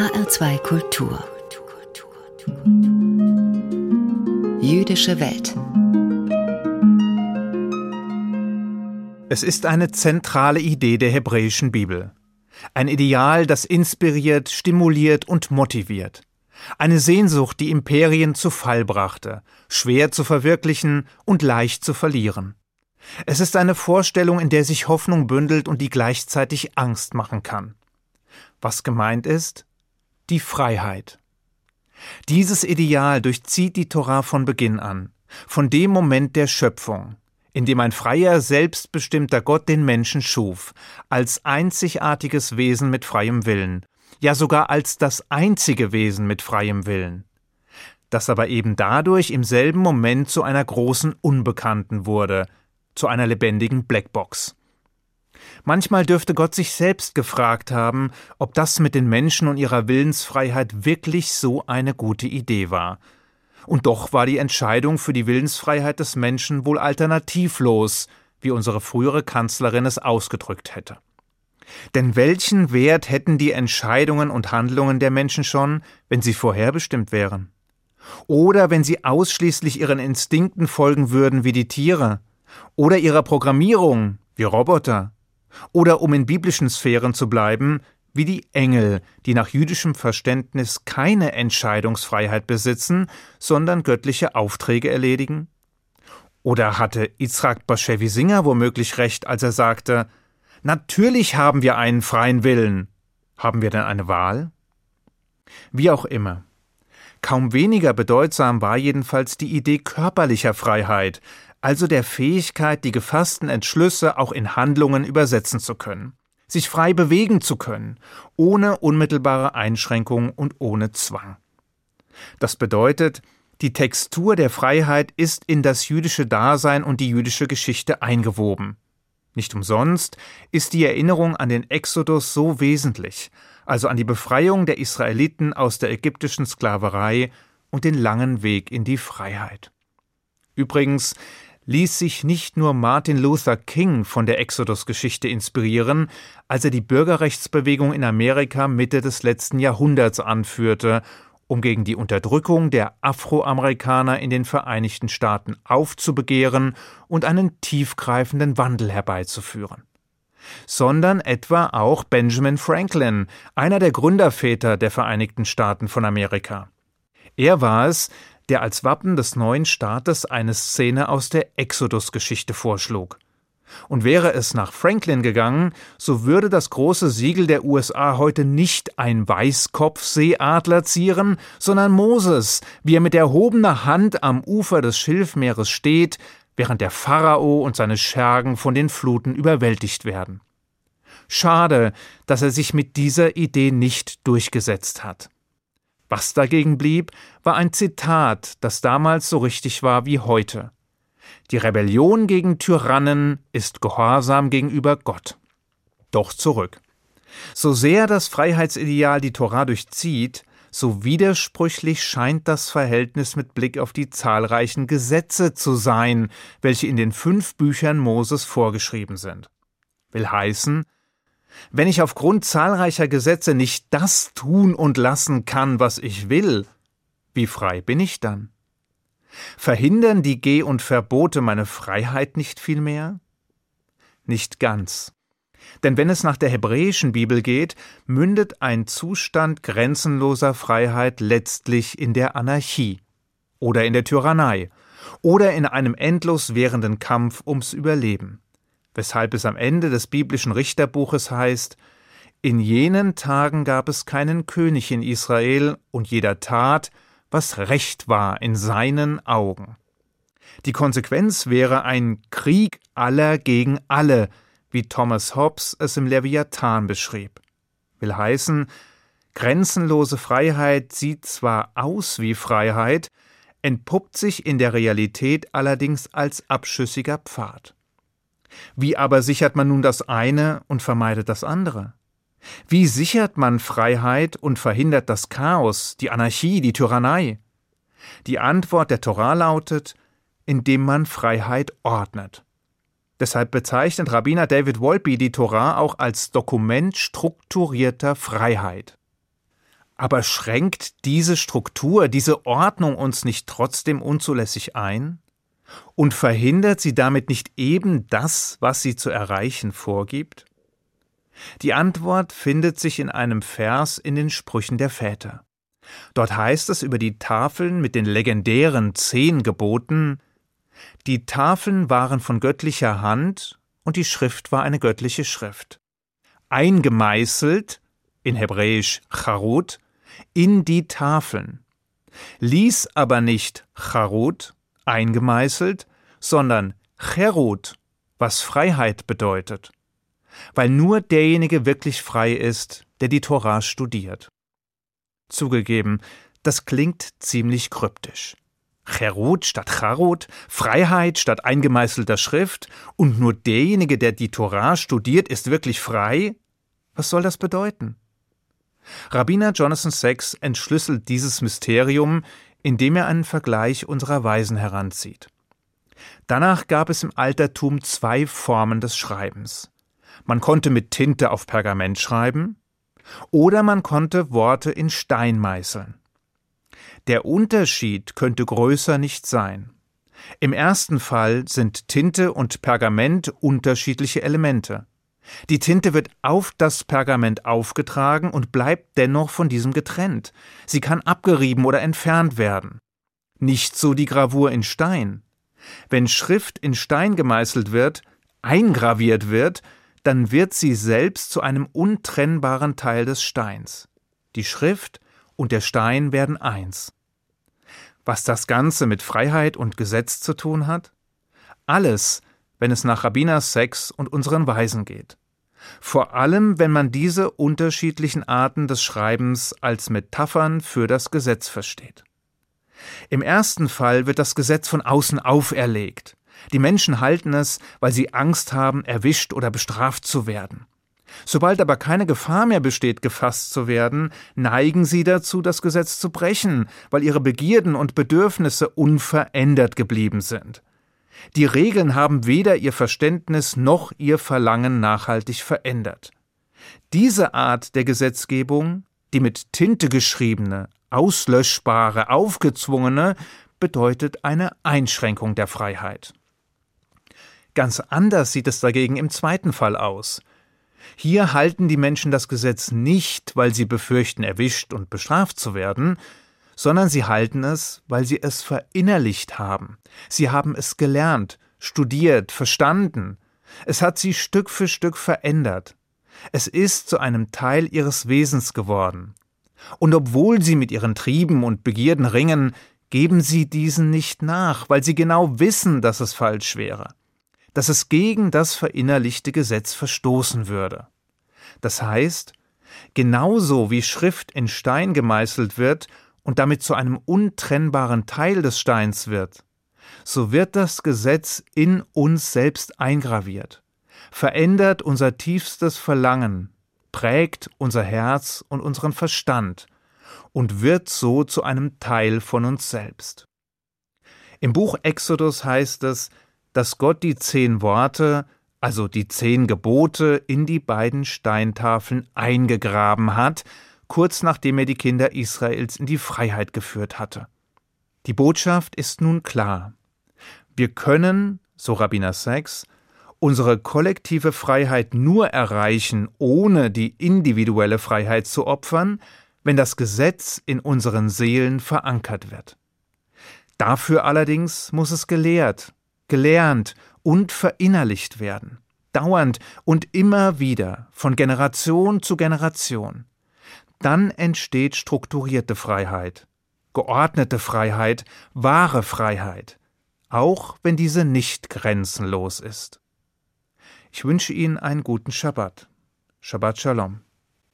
HR2 Kultur Jüdische Welt Es ist eine zentrale Idee der hebräischen Bibel. Ein Ideal, das inspiriert, stimuliert und motiviert. Eine Sehnsucht, die Imperien zu Fall brachte, schwer zu verwirklichen und leicht zu verlieren. Es ist eine Vorstellung, in der sich Hoffnung bündelt und die gleichzeitig Angst machen kann. Was gemeint ist? Die Freiheit. Dieses Ideal durchzieht die Torah von Beginn an, von dem Moment der Schöpfung, in dem ein freier, selbstbestimmter Gott den Menschen schuf, als einzigartiges Wesen mit freiem Willen, ja sogar als das einzige Wesen mit freiem Willen, das aber eben dadurch im selben Moment zu einer großen Unbekannten wurde, zu einer lebendigen Blackbox. Manchmal dürfte Gott sich selbst gefragt haben, ob das mit den Menschen und ihrer Willensfreiheit wirklich so eine gute Idee war, und doch war die Entscheidung für die Willensfreiheit des Menschen wohl alternativlos, wie unsere frühere Kanzlerin es ausgedrückt hätte. Denn welchen Wert hätten die Entscheidungen und Handlungen der Menschen schon, wenn sie vorherbestimmt wären? Oder wenn sie ausschließlich ihren Instinkten folgen würden wie die Tiere? Oder ihrer Programmierung wie Roboter? Oder um in biblischen Sphären zu bleiben, wie die Engel, die nach jüdischem Verständnis keine Entscheidungsfreiheit besitzen, sondern göttliche Aufträge erledigen? Oder hatte Yitzhak Bashevi Singer womöglich recht, als er sagte, Natürlich haben wir einen freien Willen. Haben wir denn eine Wahl? Wie auch immer. Kaum weniger bedeutsam war jedenfalls die Idee körperlicher Freiheit, also der Fähigkeit, die gefassten Entschlüsse auch in Handlungen übersetzen zu können sich frei bewegen zu können, ohne unmittelbare Einschränkung und ohne Zwang. Das bedeutet, die Textur der Freiheit ist in das jüdische Dasein und die jüdische Geschichte eingewoben. Nicht umsonst ist die Erinnerung an den Exodus so wesentlich, also an die Befreiung der Israeliten aus der ägyptischen Sklaverei und den langen Weg in die Freiheit. Übrigens, ließ sich nicht nur Martin Luther King von der Exodus-Geschichte inspirieren, als er die Bürgerrechtsbewegung in Amerika Mitte des letzten Jahrhunderts anführte, um gegen die Unterdrückung der Afroamerikaner in den Vereinigten Staaten aufzubegehren und einen tiefgreifenden Wandel herbeizuführen sondern etwa auch Benjamin Franklin, einer der Gründerväter der Vereinigten Staaten von Amerika. Er war es, der als Wappen des neuen Staates eine Szene aus der Exodus-Geschichte vorschlug. Und wäre es nach Franklin gegangen, so würde das große Siegel der USA heute nicht ein Weißkopfseeadler zieren, sondern Moses, wie er mit erhobener Hand am Ufer des Schilfmeeres steht, während der Pharao und seine Schergen von den Fluten überwältigt werden. Schade, dass er sich mit dieser Idee nicht durchgesetzt hat. Was dagegen blieb, war ein Zitat, das damals so richtig war wie heute. Die Rebellion gegen Tyrannen ist Gehorsam gegenüber Gott. Doch zurück. So sehr das Freiheitsideal die Torah durchzieht, so widersprüchlich scheint das Verhältnis mit Blick auf die zahlreichen Gesetze zu sein, welche in den fünf Büchern Moses vorgeschrieben sind. Will heißen, wenn ich aufgrund zahlreicher Gesetze nicht das tun und lassen kann, was ich will, wie frei bin ich dann? Verhindern die Geh- und Verbote meine Freiheit nicht vielmehr? Nicht ganz. Denn wenn es nach der hebräischen Bibel geht, mündet ein Zustand grenzenloser Freiheit letztlich in der Anarchie oder in der Tyrannei oder in einem endlos währenden Kampf ums Überleben weshalb es am Ende des biblischen Richterbuches heißt In jenen Tagen gab es keinen König in Israel, und jeder tat, was recht war in seinen Augen. Die Konsequenz wäre ein Krieg aller gegen alle, wie Thomas Hobbes es im Leviathan beschrieb. Will heißen, grenzenlose Freiheit sieht zwar aus wie Freiheit, entpuppt sich in der Realität allerdings als abschüssiger Pfad. Wie aber sichert man nun das eine und vermeidet das andere? Wie sichert man Freiheit und verhindert das Chaos, die Anarchie, die Tyrannei? Die Antwort der Torah lautet, indem man Freiheit ordnet. Deshalb bezeichnet Rabbiner David Wolpe die Torah auch als Dokument strukturierter Freiheit. Aber schränkt diese Struktur, diese Ordnung uns nicht trotzdem unzulässig ein? Und verhindert sie damit nicht eben das, was sie zu erreichen vorgibt? Die Antwort findet sich in einem Vers in den Sprüchen der Väter. Dort heißt es über die Tafeln mit den legendären zehn Geboten Die Tafeln waren von göttlicher Hand und die Schrift war eine göttliche Schrift. Eingemeißelt, in Hebräisch Charut, in die Tafeln. Ließ aber nicht Charut, eingemeißelt, sondern Cherut, was Freiheit bedeutet. Weil nur derjenige wirklich frei ist, der die Torah studiert. Zugegeben, das klingt ziemlich kryptisch. Cherut statt Charut, Freiheit statt eingemeißelter Schrift und nur derjenige, der die Torah studiert, ist wirklich frei? Was soll das bedeuten? Rabbiner Jonathan Sachs entschlüsselt dieses Mysterium, indem er einen Vergleich unserer Weisen heranzieht. Danach gab es im Altertum zwei Formen des Schreibens. Man konnte mit Tinte auf Pergament schreiben, oder man konnte Worte in Stein meißeln. Der Unterschied könnte größer nicht sein. Im ersten Fall sind Tinte und Pergament unterschiedliche Elemente. Die Tinte wird auf das Pergament aufgetragen und bleibt dennoch von diesem getrennt. Sie kann abgerieben oder entfernt werden. Nicht so die Gravur in Stein. Wenn Schrift in Stein gemeißelt wird, eingraviert wird, dann wird sie selbst zu einem untrennbaren Teil des Steins. Die Schrift und der Stein werden eins. Was das Ganze mit Freiheit und Gesetz zu tun hat? Alles, wenn es nach Rabbiners Sex und unseren Weisen geht. Vor allem, wenn man diese unterschiedlichen Arten des Schreibens als Metaphern für das Gesetz versteht. Im ersten Fall wird das Gesetz von außen auferlegt. Die Menschen halten es, weil sie Angst haben, erwischt oder bestraft zu werden. Sobald aber keine Gefahr mehr besteht, gefasst zu werden, neigen sie dazu, das Gesetz zu brechen, weil ihre Begierden und Bedürfnisse unverändert geblieben sind. Die Regeln haben weder ihr Verständnis noch ihr Verlangen nachhaltig verändert. Diese Art der Gesetzgebung, die mit Tinte geschriebene, auslöschbare, aufgezwungene, bedeutet eine Einschränkung der Freiheit. Ganz anders sieht es dagegen im zweiten Fall aus. Hier halten die Menschen das Gesetz nicht, weil sie befürchten, erwischt und bestraft zu werden, sondern sie halten es, weil sie es verinnerlicht haben. Sie haben es gelernt, studiert, verstanden. Es hat sie Stück für Stück verändert. Es ist zu einem Teil ihres Wesens geworden. Und obwohl sie mit ihren Trieben und Begierden ringen, geben sie diesen nicht nach, weil sie genau wissen, dass es falsch wäre dass es gegen das verinnerlichte Gesetz verstoßen würde. Das heißt, genauso wie Schrift in Stein gemeißelt wird und damit zu einem untrennbaren Teil des Steins wird, so wird das Gesetz in uns selbst eingraviert, verändert unser tiefstes Verlangen, prägt unser Herz und unseren Verstand und wird so zu einem Teil von uns selbst. Im Buch Exodus heißt es, dass Gott die zehn Worte, also die zehn Gebote, in die beiden Steintafeln eingegraben hat, kurz nachdem er die Kinder Israels in die Freiheit geführt hatte. Die Botschaft ist nun klar. Wir können, so Rabbiner Sachs, unsere kollektive Freiheit nur erreichen, ohne die individuelle Freiheit zu opfern, wenn das Gesetz in unseren Seelen verankert wird. Dafür allerdings muss es gelehrt, gelernt und verinnerlicht werden, dauernd und immer wieder, von Generation zu Generation. Dann entsteht strukturierte Freiheit, geordnete Freiheit, wahre Freiheit, auch wenn diese nicht grenzenlos ist. Ich wünsche Ihnen einen guten Schabbat. Shabbat Shalom.